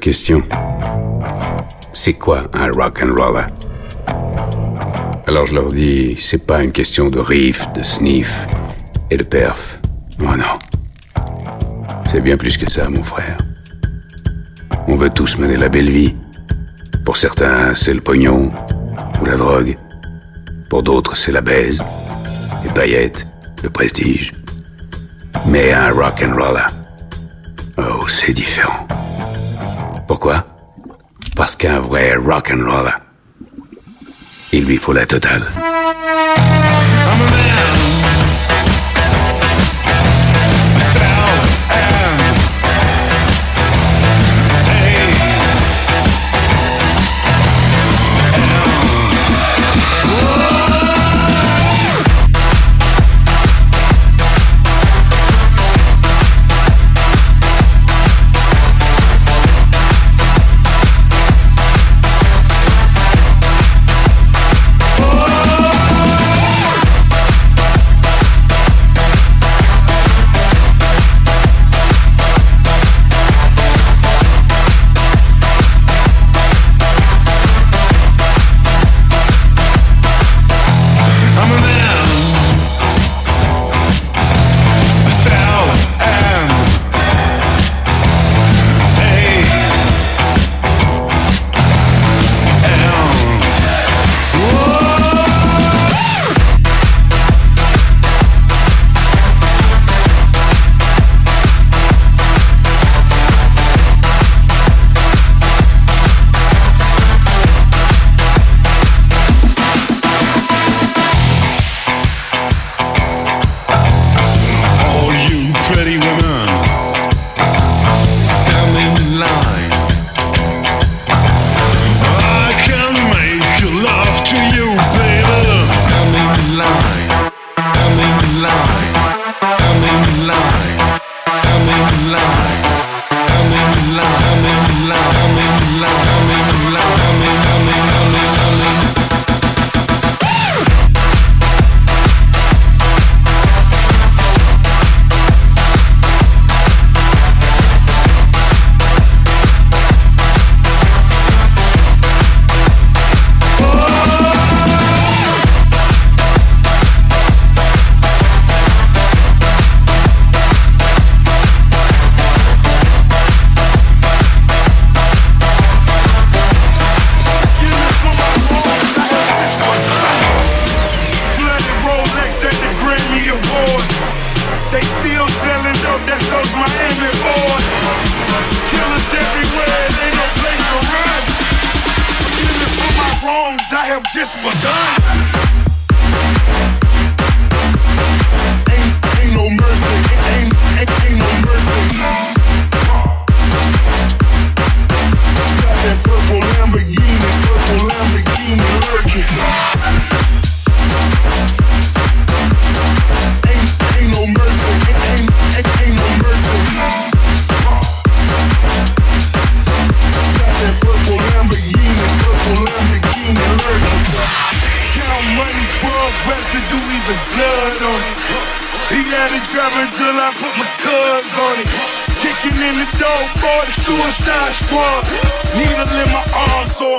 question. C'est quoi un rock and roller Alors je leur dis, c'est pas une question de riff, de sniff et de perf. Oh non. C'est bien plus que ça, mon frère. On veut tous mener la belle vie. Pour certains, c'est le pognon ou la drogue. Pour d'autres, c'est la baise, les paillettes, le prestige. Mais un rock and roller, oh, c'est différent. Pourquoi? Parce qu'un vrai rock and roller, il lui faut la totale.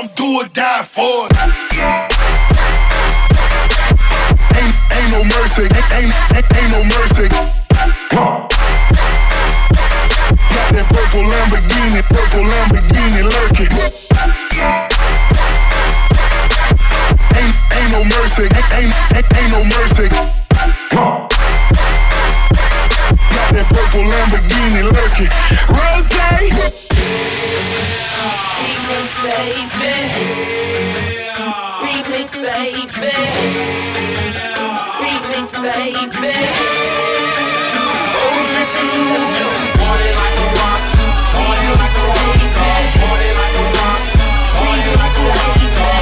I'm do or die for. Ain't, ain't no mercy, ain't, ain't, ain't, no mercy. Huh. Got that purple Lamborghini, purple Lamborghini lurking. Ain't, ain't no mercy, ain't, ain't, ain't, ain't no mercy. Huh. Got that purple Lamborghini lurking. Rose. Baby. Remix, baby. Remix, baby. Totally cool. Party like a rock. Party like a rock star. Party like a rock. Party like a rock star.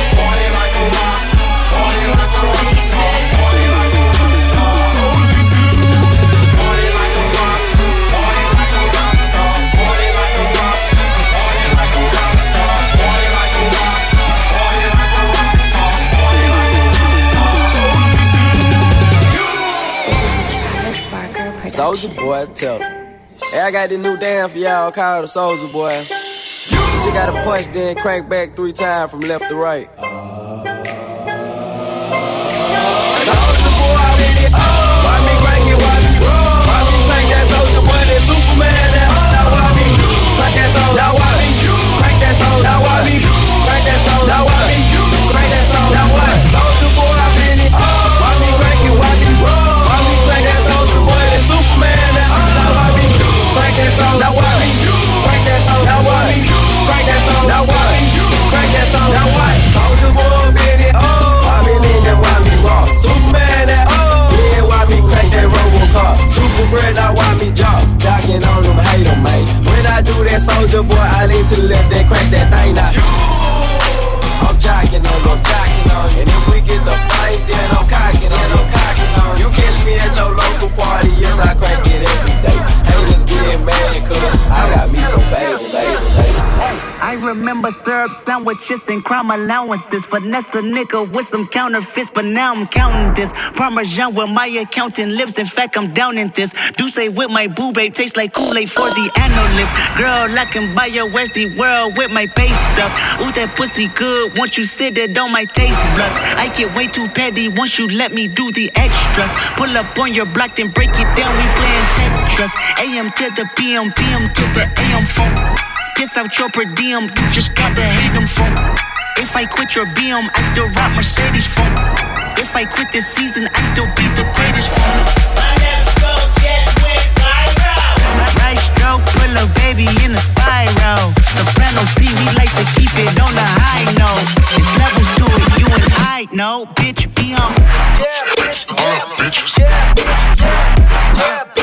Soldier boy, tell. Hey, I got this new dance for y'all called the Soldier Boy. You just gotta punch, then crank back three times from left to right. Soldier? Now me crank that soldier? Now me crank that soldier? Now me crank that soldier? Now what? Soldier boy, mean it. Why me lean that? Why me raw? Superman? That oh. Yeah, why me crank that Robocop? Super bread, now why me job? Jocking on them, hate them, man. When I do that soldier boy, I lean to the left, then crank that thing now. I'm jocking on, I'm jocking on. And if we get the fight, then I'm cocking, then I'm cocking on. You catch me at your local party, yes, I crank it every day. Getting mad, cause I got me some baby, baby, baby. I remember syrup sandwiches and crime allowances. Finesse a nigga with some counterfeits, but now I'm counting this. Parmesan where my accountant lives. In fact, I'm down in this. Do say with my boo babe tastes like Kool-Aid for the analyst. Girl, I can buy your Westy world with my base stuff. Ooh, that pussy good. Once you sit it on my taste buds. I get way too petty once you let me do the extras. Pull up on your block, then break it down. We playing Tetris. AM to the PM, PM to the AM phone. Kiss out your per diem, you just gotta hate them phone. If I quit your BM, I still rock Mercedes phone. If I quit this season, I still be the greatest phone. Right stroke, put a baby in a spiral. Soprano C, we like to keep it on the high note. It's levels to it, you and I know. Bitch, be on. All up,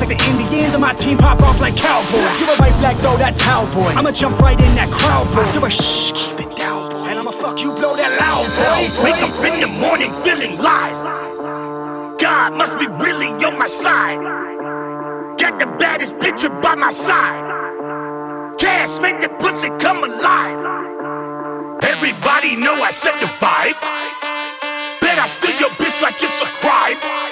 like the Indians, and my team pop off like cowboys. Give a right flag, throw that towel boy. I'ma jump right in that crowd boy. Do a shh, keep it down boy. And I'ma fuck you, blow that loud boy. Wake up in the morning feeling live. God must be really on my side. Got the baddest bitch by my side. Cash make the pussy come alive. Everybody know I set the vibe. Bet I steal your bitch like it's a crime.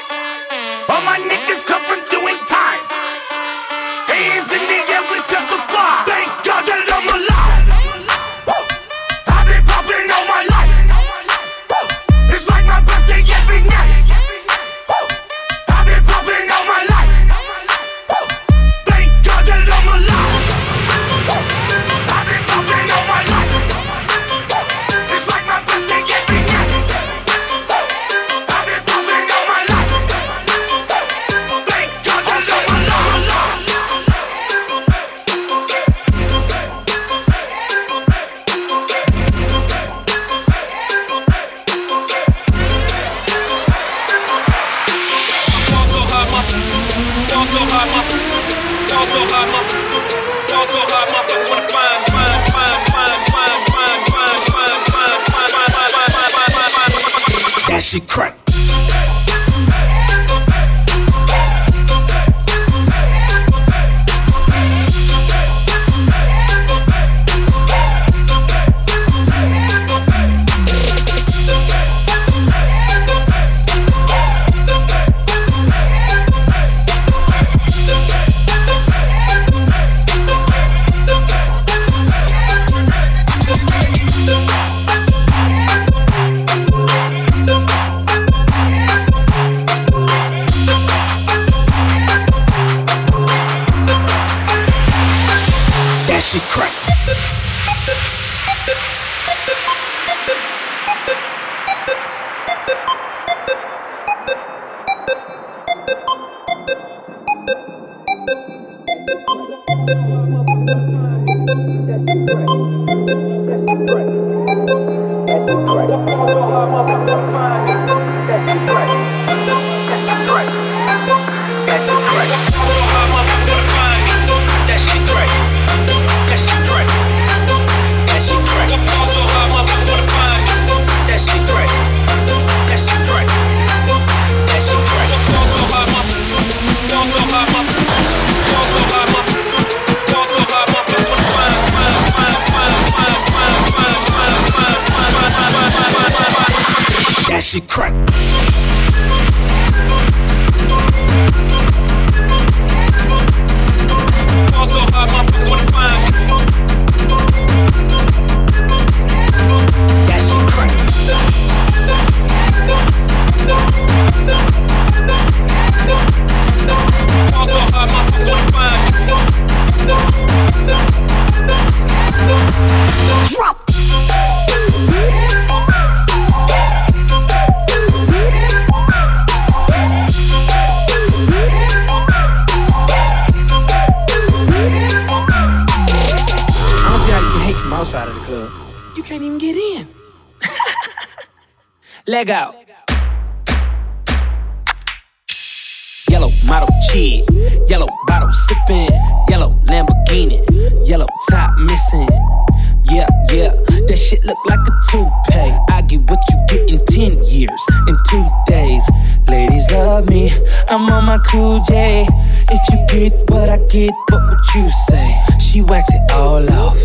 Cool J. If you get what I get, what would you say? She wax it all off,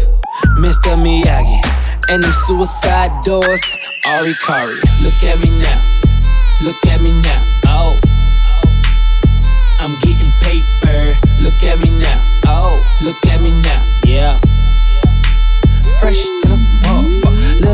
Mr. Miyagi. And them suicide doors, Ari Kari. Look at me now, look at me now, oh. I'm getting paper. Look at me now. Oh, look at me now. Yeah. Fresh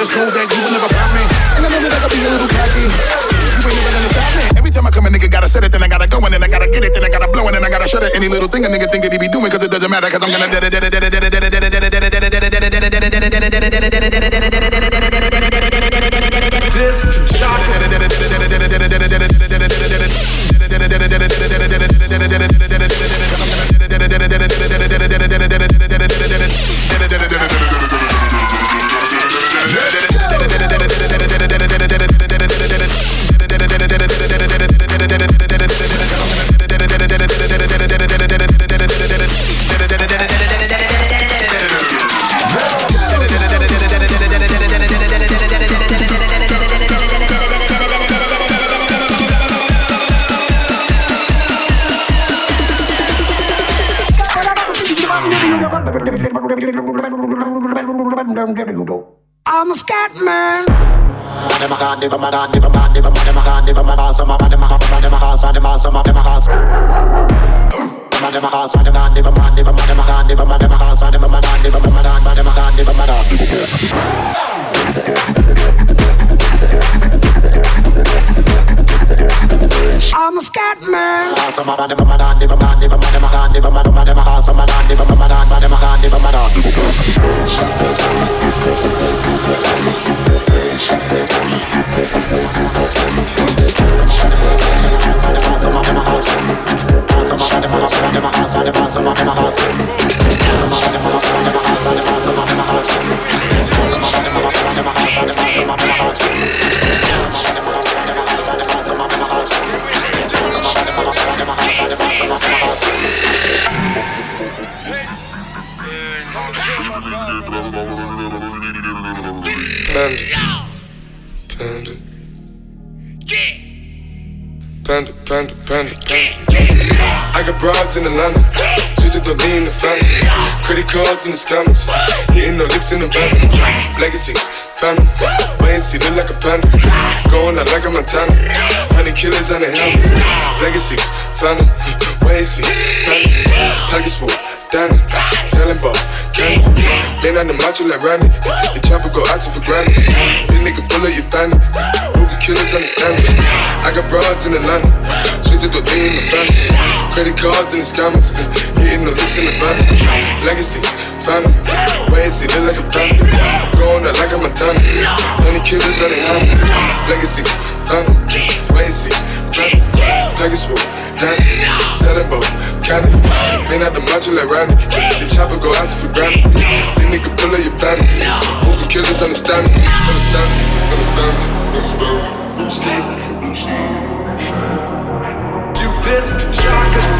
Just know that you will never pop me. And I know that I gotta be a little cocky. You ain't never gonna stop me. Every time I come, a nigga gotta set it, then I gotta go, and then I gotta get it, then I gotta blow, and then I gotta shut it. Any little thing a nigga think that he be doing, cause it doesn't matter, cause I'm gonna. I'm a I'm a scat man. Panda. Panda. Cards in the scammers. Hitting no licks in the van. Legacies, family. Wait and see, look like a panda. Going out like a Montana. Honey killers on the helmets. Legacies, family. Wait and see, family. Pockets full. Danny, selling ball, candy. Lean on the macho like Randy. The chopper go out for granted. This nigga pull up your bandit. The killers understand me. I got broads in the land. Switch it to in the family. Credit cards and the scammers. Hitting the looks in the van. Legacy, family. Is it look like a plan? Going out like I'm a Montana. Honey killers on the hand. Legacy, family. Is it family? Legacy, Danny. Selling ball, candy. Lean out the macho like Randy. The chopper go out to for granted. This nigga pull up your bandit. Hope the killers understand me. Understand me. Understand me. Understand me. Understand me. You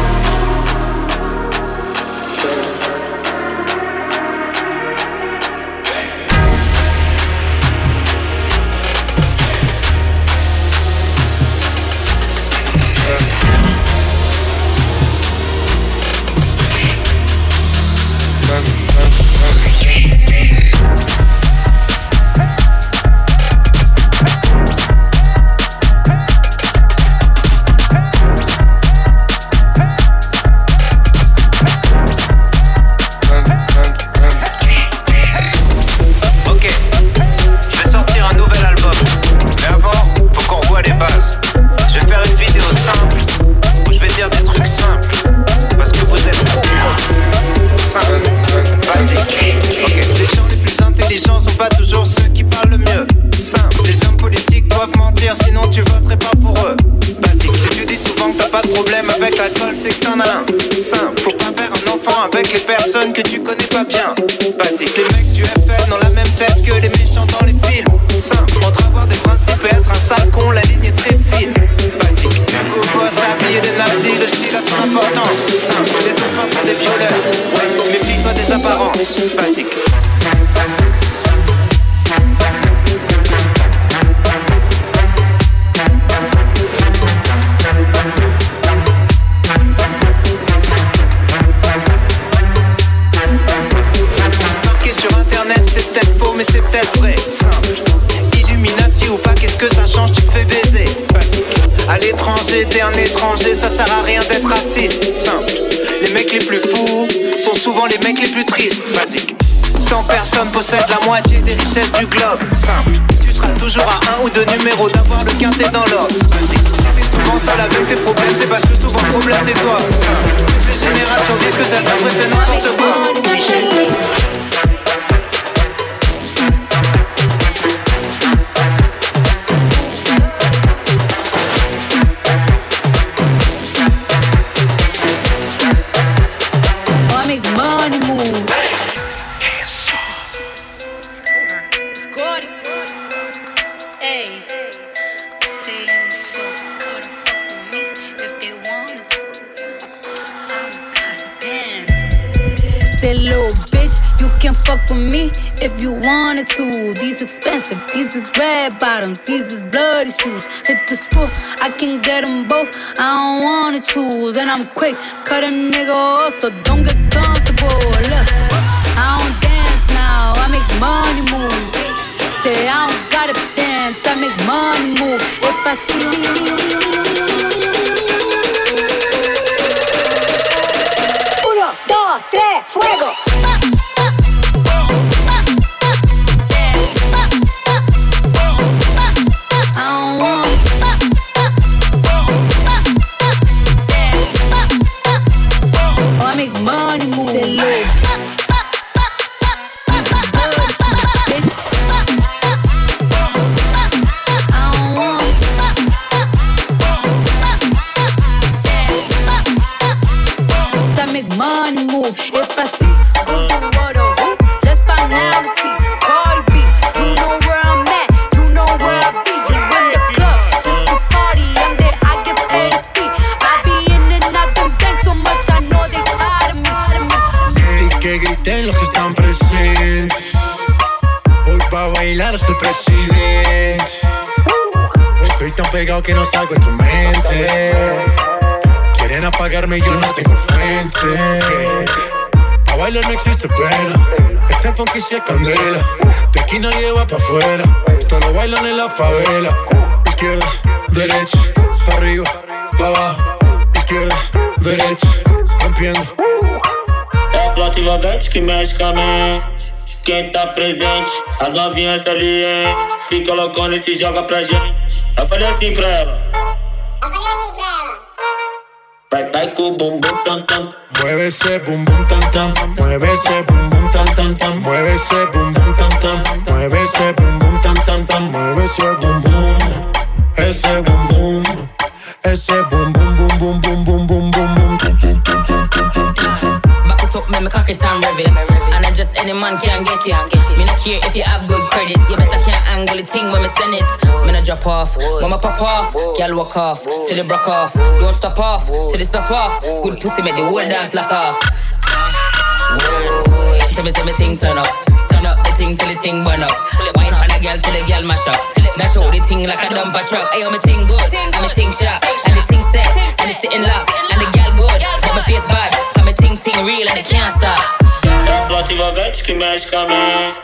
possèdent la moitié des richesses du globe. Tu seras toujours à un ou deux numéros d'avoir le quintet dans l'ordre. Si t'es souvent seul avec tes problèmes, c'est parce que souvent le problème c'est toi. Simple. Toutes les générations disent que celle d'après c'est n'importe quoi. Fuck with me if you wanted to. These expensive, these is red bottoms, these is bloody shoes. Hit the school, I can get them both. I don't wanna choose, and I'm quick, cut a nigga off, so don't get comfortable. Look, I don't dance now, I make money move. Say I don't gotta dance, I make money move. If I see Uno, dos, tres, fuego. Pegado que no salgo de tu mente. Quieren apagarme y yo no tengo frente. A bailar no existe pena. Este funky sí es candela. De aquí nadie va pa' afuera. Esto lo bailan en la favela. Izquierda, derecha, pa' arriba, pa' abajo. Izquierda, derecha, rompiendo. É a envolvente que mexe com. Quem tá presente, as novinhas ali, hein? Fica loucona e se joga pra gente. Eu falei assim pra ela. Vai, vai com o bumbum tam tam. Mueve ese bum bum tam tam, mueve ese bum bum tam tam tam, mueve ese bum bum tam tam, mueve ese bum bum tam tam tam, mueve ese bum bum, ese bum bum, ese bum bum bum bum bum bum bum bum me cock it and rev it. And I just any man can get it. Me not care if you have good credit. You better can't angle the thing when me send it. Me not drop off, when me pop off. Girl walk off, till it broke off. Don't stop off, till it stop off. Good pussy make the whole dance lock off. Whoa, tell me say me thing turn up. Turn up the thing till the thing burn up. Wine on a girl till the girl mash up. Now show the thing like a dumper truck. Ayo, me thing good, and me thing sharp, and the thing set, and the sitting lock, and the girl good, but my face bad. Cause me thing thing real and it can't stop. É a flauta envolvente que mexe com a mente.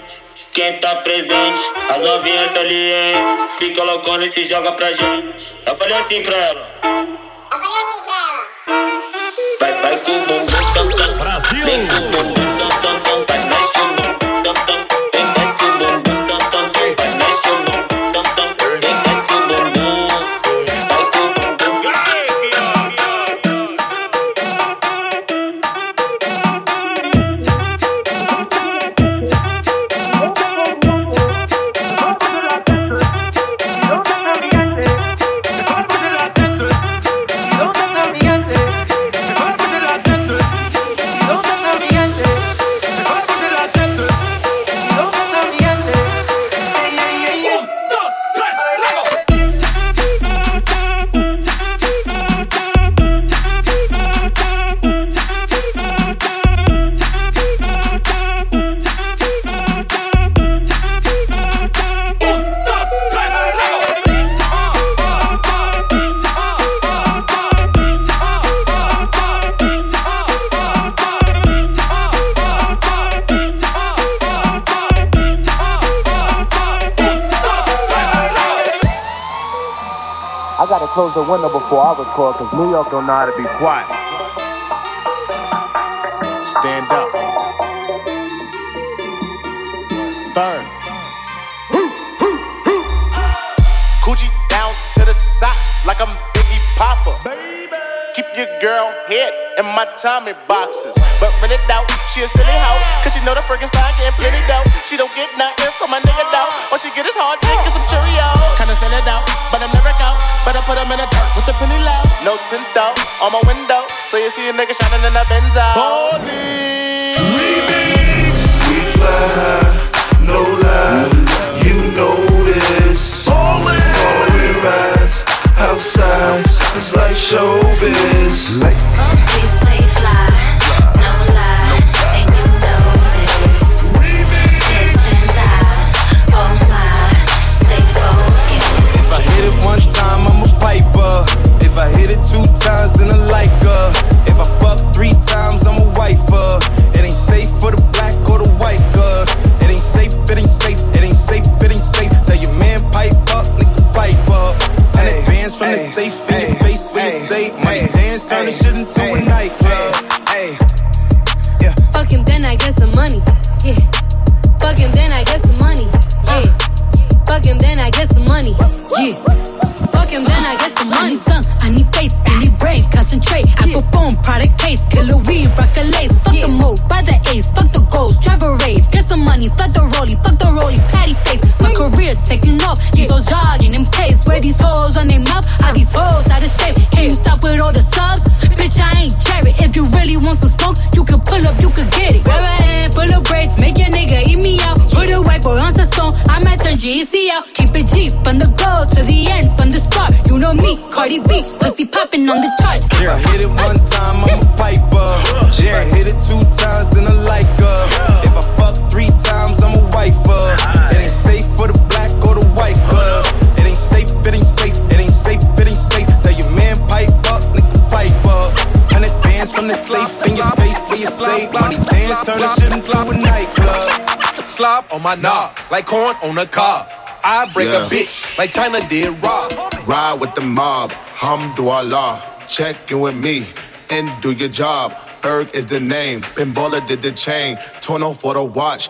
Quem tá presente, as novinhas ali, hein? Fica loucona e se joga pra gente. Eu falei assim pra ela. Vai, vai com o bumbum tam. Vem com o bumbum close the window before I record, cause New York don't know how to be quiet. Stand up. Firm. Coochie down to the socks like I'm Biggie Papa. Keep your girl head in my Tommy boxes. But rent it out, she a silly hoe. Cause she know the friggin' style getting plenty dough. She don't get nothing from my nigga though. All she get is hard dick and some Cheerios. Kinda send it out, but I'm never out. Better put him in the dirt with the penny low. No tint out on my window. So you see a nigga shining in that Benz out. We fly high, no lie. It's like showbiz. Like We stay fly, no lie, and you know this. Lips and thighs, oh my, stay focused. If I hit it one time, I'm a piper. If I hit it two times, then I like her. If I fuck three times, I'm a wifer. Him, then I get some money. Tongue, I need face, I need brain, concentrate. I perform product case, killer weed, rock a lace. Fuck the move, buy the ace, fuck the goals, drive a rave, get some money, fuck the rollie, fuck the rollie, patty face. My career taking off, these hoes jogging in pace. Where these hoes on their mouth, are these hoes out of shape? Can you stop with all the subs? Bitch, I ain't cherry. If you really want some smoke, you can pull up, you can get it. Grab a hand, pull up braids, make your nigga Might out. Keep it G from the go to the end, from the start. You know me, Cardi B, pussy popping on the charts. I hit it one time, I'm a piper. I hit it two times, then I like her. If I fuck three times, I'm a wifer. On my knob, like corn on a cob. I break Yeah. a bitch like China did Rob. Ride with the mob, hamdulillah. Check in with me and do your job. Erg is the name. Bimbola did the chain. Torno for the watch.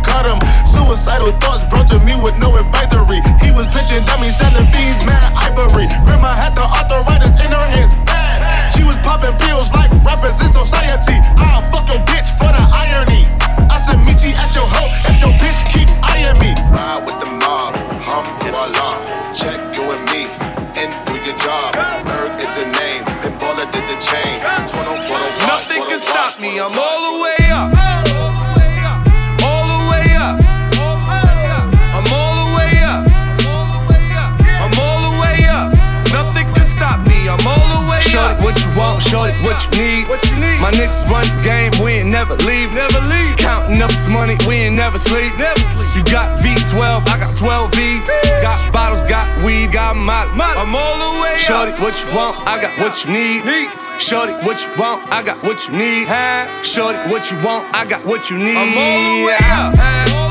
him. Suicidal thoughts brought to me with no advisory. He was pitching dummies, selling fiends, mad ivory. Grandma had the arthritis in her hands, bad. She was popping pills like rappers in society. I'll fuck your bitch for the irony. I said, meet you at your hoe if your bitch keep eyeing me. Ride with the mob, alhamdulillah. Check you and me, and do your job. Erg is the name, Bimbola did the chain. Torno for the watch, Nothing can stop me. I'm all up. What you want, show it what you need. What you need? My niggas run the game, we ain't never leave. Never leave. Counting up this money, we ain't never sleep. Never sleep. You got V12, I got 12 V's. Got bottles, got weed, got molly. I'm all the way up. Shorty, what you want, I got what you need. Need. Shorty, what you want, I got what you need. Huh? Shorty, what you want, I got what you need. I'm all the way up.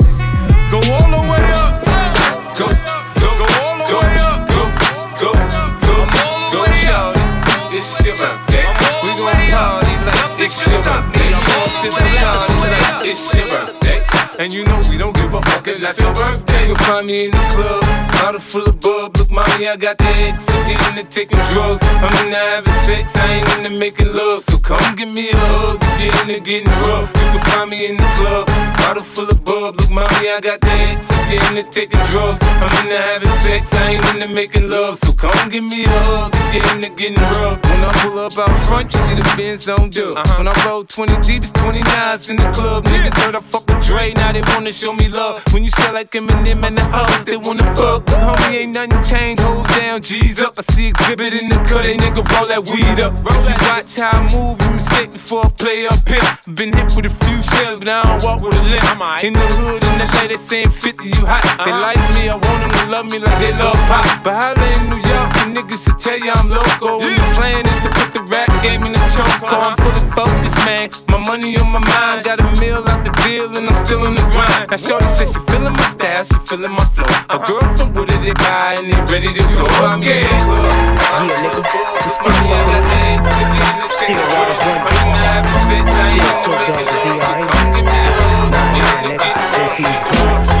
Go all the way up. Go, go, Go all the go, way up. go, go, go, go, shout it. It's your birthday. We gon' party like it's your birthday. It's a party like it's your birthday. And you know we don't give a fuck, it's not your birthday. You'll find me in the club, bottle full of bub. Look, mommy, I got the X, I'm getting into taking drugs. I'm into having sex, I ain't into making love. So come give me a hug, if you're into getting rough. You can find me in the club, bottle full of bub. Look, mommy, I got the X, I'm getting into taking drugs. I'm into having sex, I ain't into making love. So come give me a hug, if you're into getting rough. When I pull up out front, you see the Benz on dub. Uh-huh. When I roll 20 deep, it's 20 knives in the club. Niggas heard I fuck with Dre, now they wanna show me love. When you sell like Eminem and the hoes, they wanna fuck. Homie, ain't nothing changed, hold down, G's up. I see exhibit in the cut, they nigga roll that weed up. If you watch how I move, you mistake before I play up here. Been hit with a few shells, but I don't walk with a limp. In the hood, in the lady saying 50, you hot. They like me, I want them to love me like they love pop. But holla in New York, the niggas to tell you I'm loco. When the plan is to put the rap game in the choke. I'm fully focused, man. My money on my mind, got a meal out the deal, and I'm still in the grind. Now, Shorty says she feeling my style, she feeling my flow. A girl from Wooded, they buy, and they ready to go. I'm club. Yeah, nigga. Money, I got the if you in the check, I'm in the having sex, I ain't making love. So come give me a hug, if you're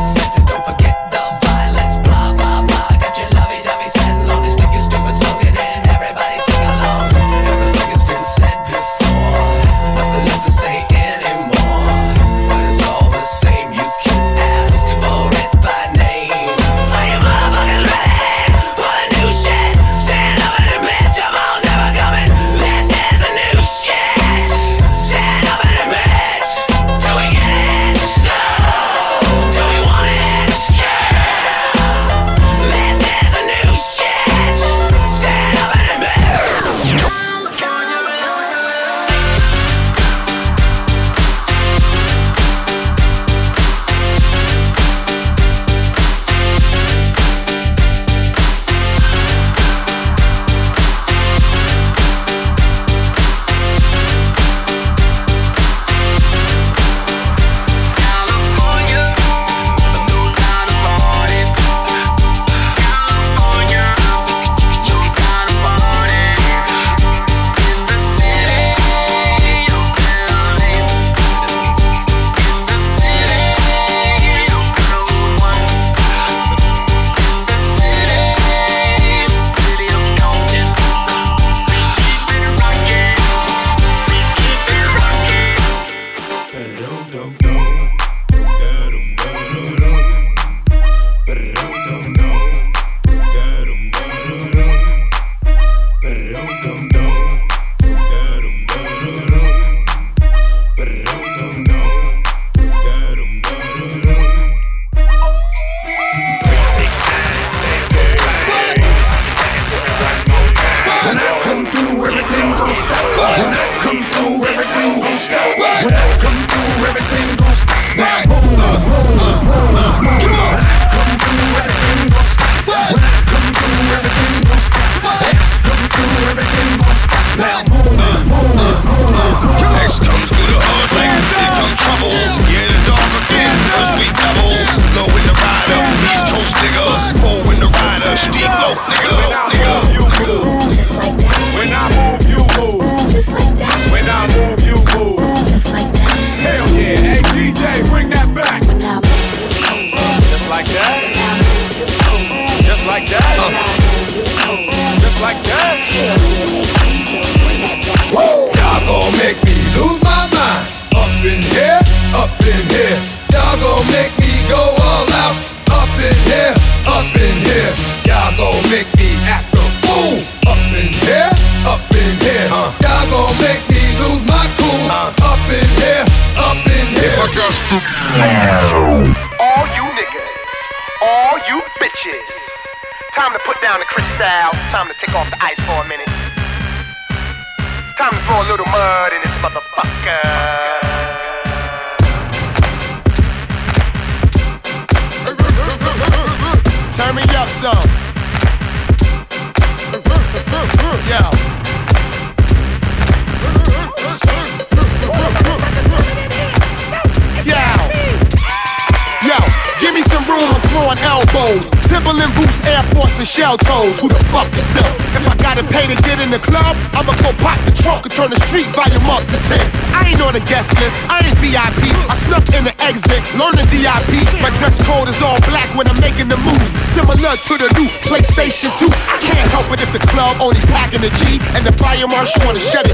fire marshal wanna shut it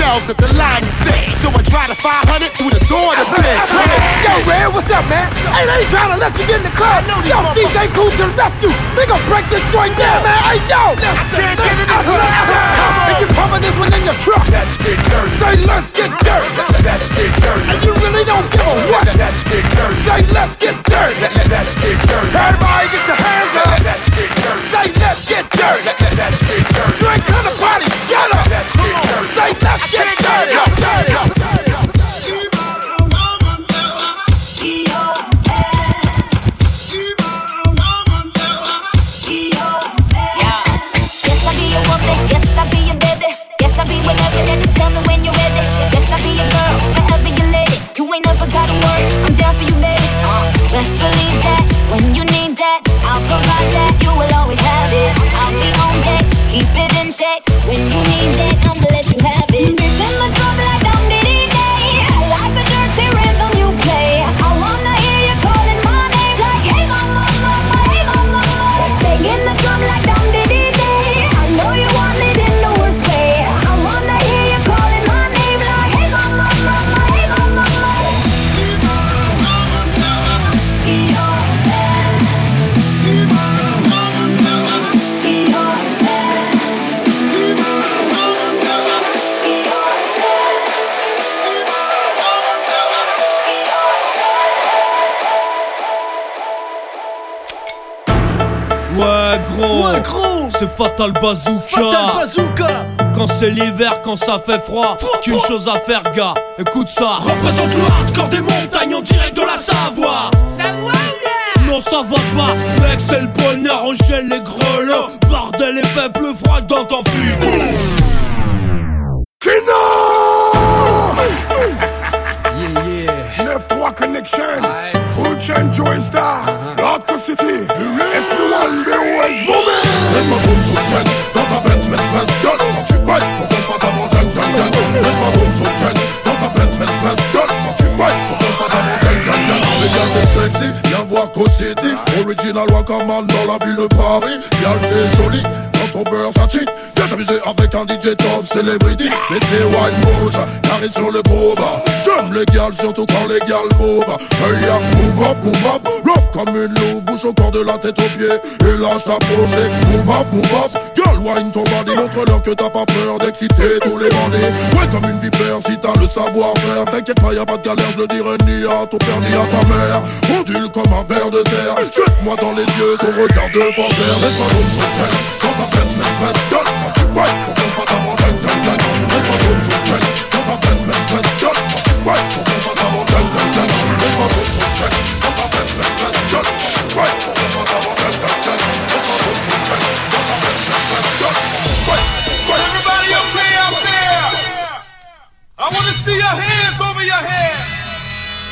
cells that the line is thick. So I try to 500 through the door to bitch. Yo, Red, what's up, man? Hey, they ain't trying to let you get in the club. Yo, DJ Kool to the rescue. We gonna break this joint down, man. Hey, yo. I can't get in this And you pumping this one in your truck. Let's get dirty. Say, let's get dirty. Let's get dirty. And you really don't give a what. Let's get dirty. Say, let's get dirty. Let's get dirty. Everybody get your hands up. Let's get dirty. Say, let's get dirty. You ain't come get dirty. Say, let's get dirty. Dirty. Yes, I be whatever that you tell me when you're ready. Yes, I be your girl. Your lady. You ain't gotta worry. I'm down for you, baby. Uh, believe Keep it in check. When you need that, Fatal Bazooka. Fatal Bazooka. Quand c'est l'hiver, quand ça fait froid, qu'une chose à faire gars, écoute ça. Représente le hardcore des montagnes en direct de la Savoie. Savoie Non ça va pas, mec c'est le bonheur, on gèle les grelots. Bordel et fait plus froid dans ton frigo. Yeah, yeah. 9-3 Connection. Full chain Joy Star. Hardcore City. SP1 BOS Original Wakaman dans la ville de Paris. Y'a t'es jolie. Dans ton Versace. Y'a t'amuser avec un DJ top celebrity. Mais c'est white bouge, carré sur le bas J'aime les gals, surtout quand les gals boubent Hey ya, move up, move up. Rough comme une loupe, bouge au corps de la tête aux pieds. Et lâche ta posée, move up, move up. Girl, wine ton body, montre-leur que t'as pas peur d'exciter tous les bandits. Ouais comme une vipère, si t'as le savoir-faire. T'inquiète pas, y'a pas de galère, je le dirai ni à ton père ni à ta mère. Ondule comme un verre de terre. Jette-moi dans les yeux ton regard de panthère. Laisse-moi Everybody up there, up there. I want to see your hands over your head.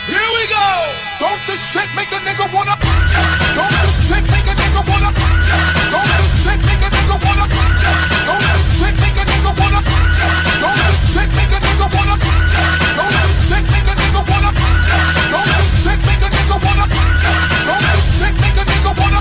Here we go. Don't this shit make a nigga wanna Don't this shit make a nigga wanna Don't this shit make a nigga wanna Don't this shit make a nigga wanna Don't this shit make a nigga wanna Don't this shit make a nigga wanna Don't this shit make a nigga wanna Don't this shit make a nigga wanna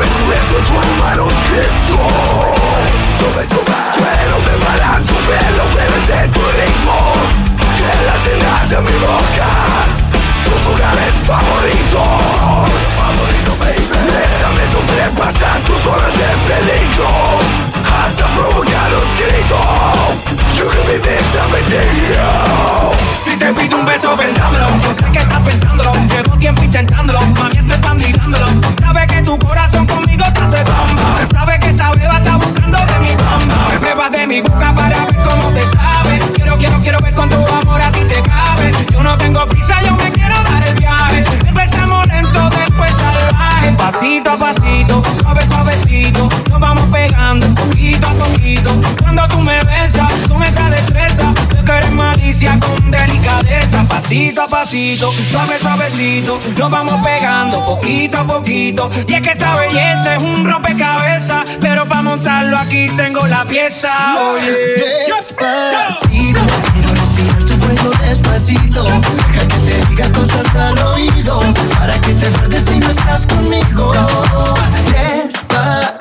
Encuentro tu manuscrito. Sube, sube, cuero de bala, tu pelo, bebes de tu ritmo. Que las cenas de mi boca. Tus lugares favoritos. Favorito, baby. Bésame sobrepasar tus horas de peligro. Hasta provocar los gritos. You can be this, I'm Si te pido un beso, ven dámelo. Yo sé que estás pensándolo. Llevo tiempo intentándolo. Mami, estoy estás mirándolo. Sabes que tu corazón conmigo te hace bomba. Sabes que esa beba de mi boca para ver cómo te sabe. Quiero, quiero, quiero ver con tu amor a ti te cabe. Yo no tengo prisa, yo me quiero Empezamos lento, después salvaje. Pasito a pasito, suave, suavecito. Nos vamos pegando poquito a poquito. Cuando tú me besas con esa destreza, yo que eres malicia con delicadeza. Pasito a pasito, suave, suavecito. Nos vamos pegando poquito a poquito. Y es que esa belleza es un rompecabezas. Pero para montarlo aquí tengo la pieza. Oye, Despacito, cuello despacito. Deja que te diga cosas al oído. Para que te acuerdes si no estás conmigo. Despacito,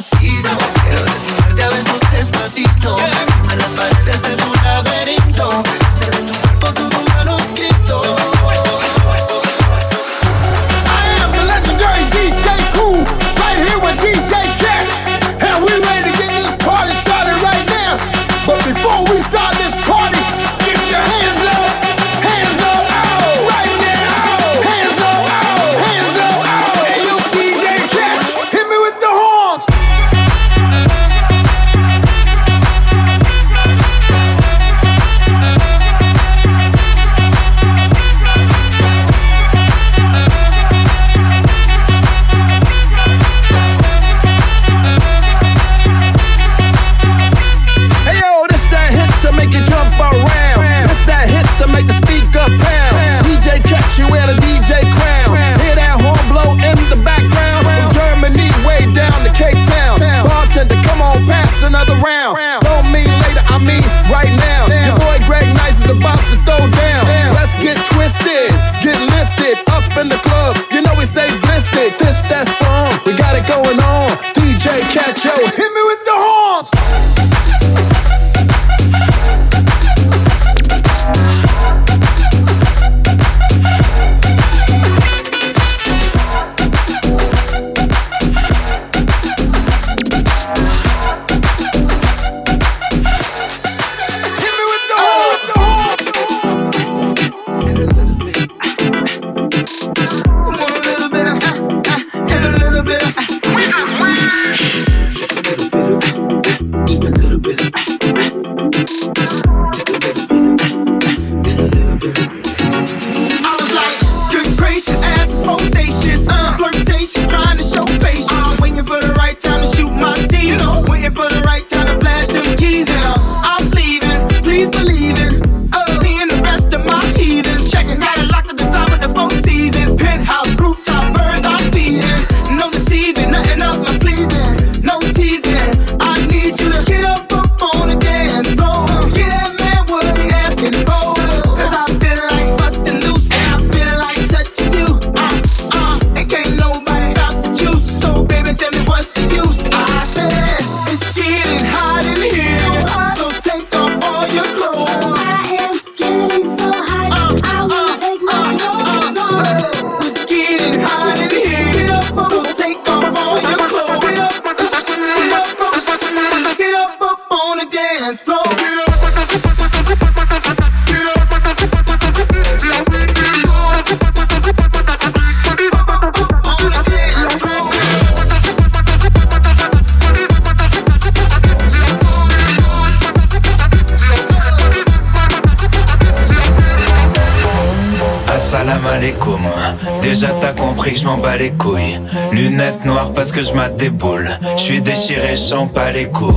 les couilles. Lunettes noires parce que je boules. Je suis déchiré, je sens pas les coups.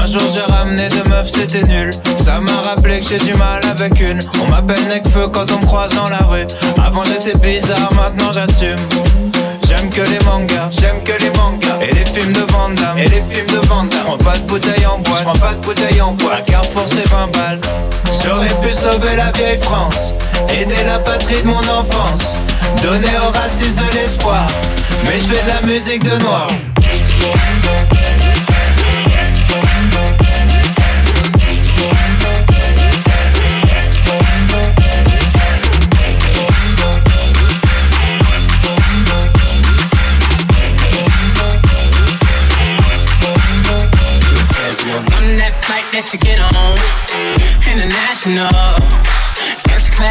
Un jour j'ai ramené deux meufs, c'était nul. Ça m'a rappelé que j'ai du mal avec une. On m'appelle Necfeu quand on me croise dans la rue. Avant j'étais bizarre, maintenant j'assume. J'aime que les mangas, j'aime que les mangas Et les films de Van Damme, et les films de Van Damme J'prends pas de bouteille en bois, j'prends pas de bouteille en bois Carrefour c'est 20 balles J'aurais pu sauver la vieille France Aider la patrie de mon enfance Donner aux racistes de l'espoir Mais je fais de la musique de noir that you get on. International.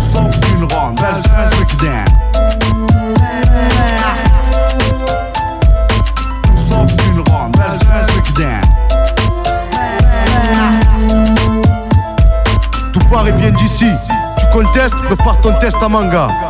Sauf une ronde, elle seize week-end. Sauf une ronde, elle seize week-end. Tout part et vient d'ici. Tu contestes, prépare ton test à manga.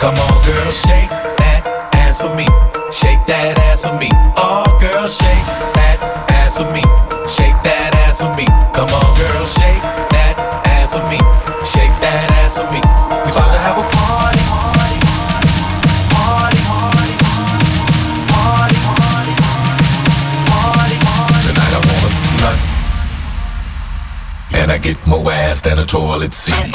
Come on, girl, shake that ass for me. Shake that ass for me. Oh, girl, shake that ass for me. Shake that ass for me. Come on, girl, shake that ass for me. Shake that ass for me. We about to have a party. And I get more ass than a toilet seat.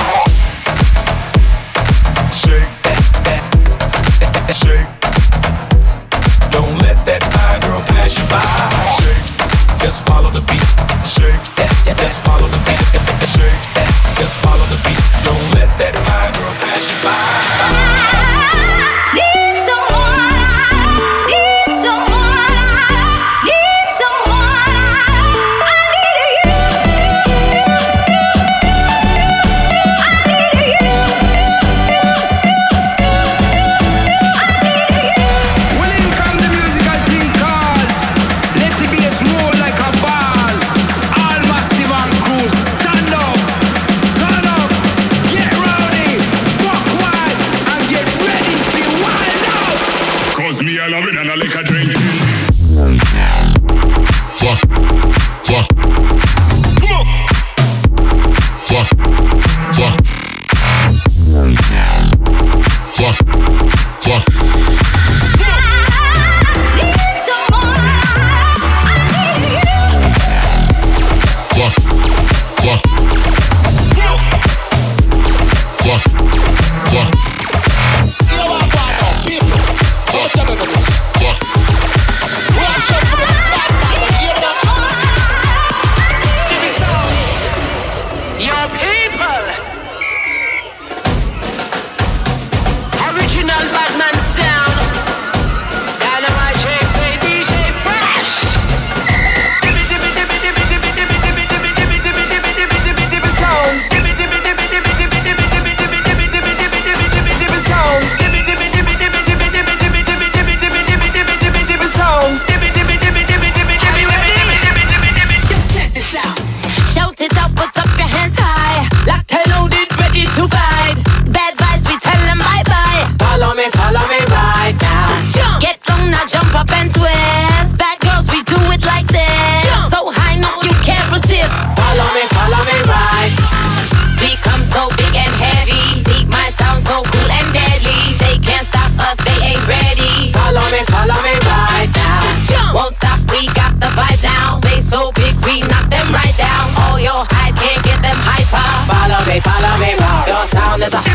down as I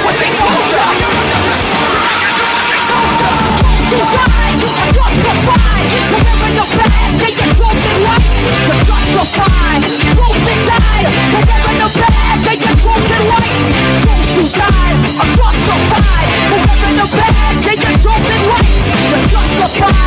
Justified. Prove and die. Bad, say you're chosen right. Don't you die, justified. Whenever you're bad, say you're chosen right. You're justified.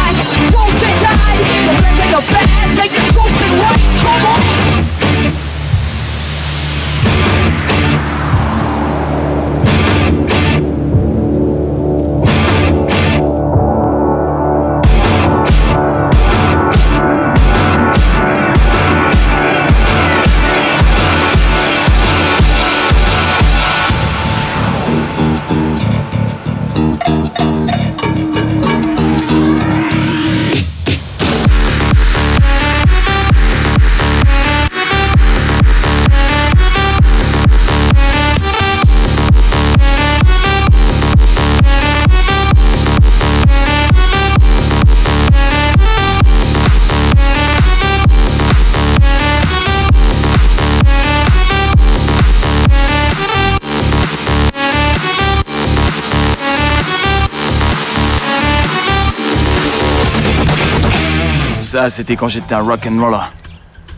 Ça, c'était quand j'étais un rock'n'roller.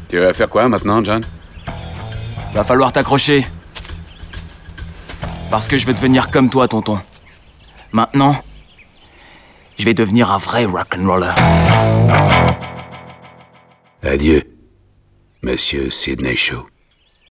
Tu vas faire quoi maintenant, John? Va falloir t'accrocher. Parce que je veux devenir comme toi, tonton. Maintenant, je vais devenir un vrai rock'n'roller. Adieu, monsieur Sidney Shaw.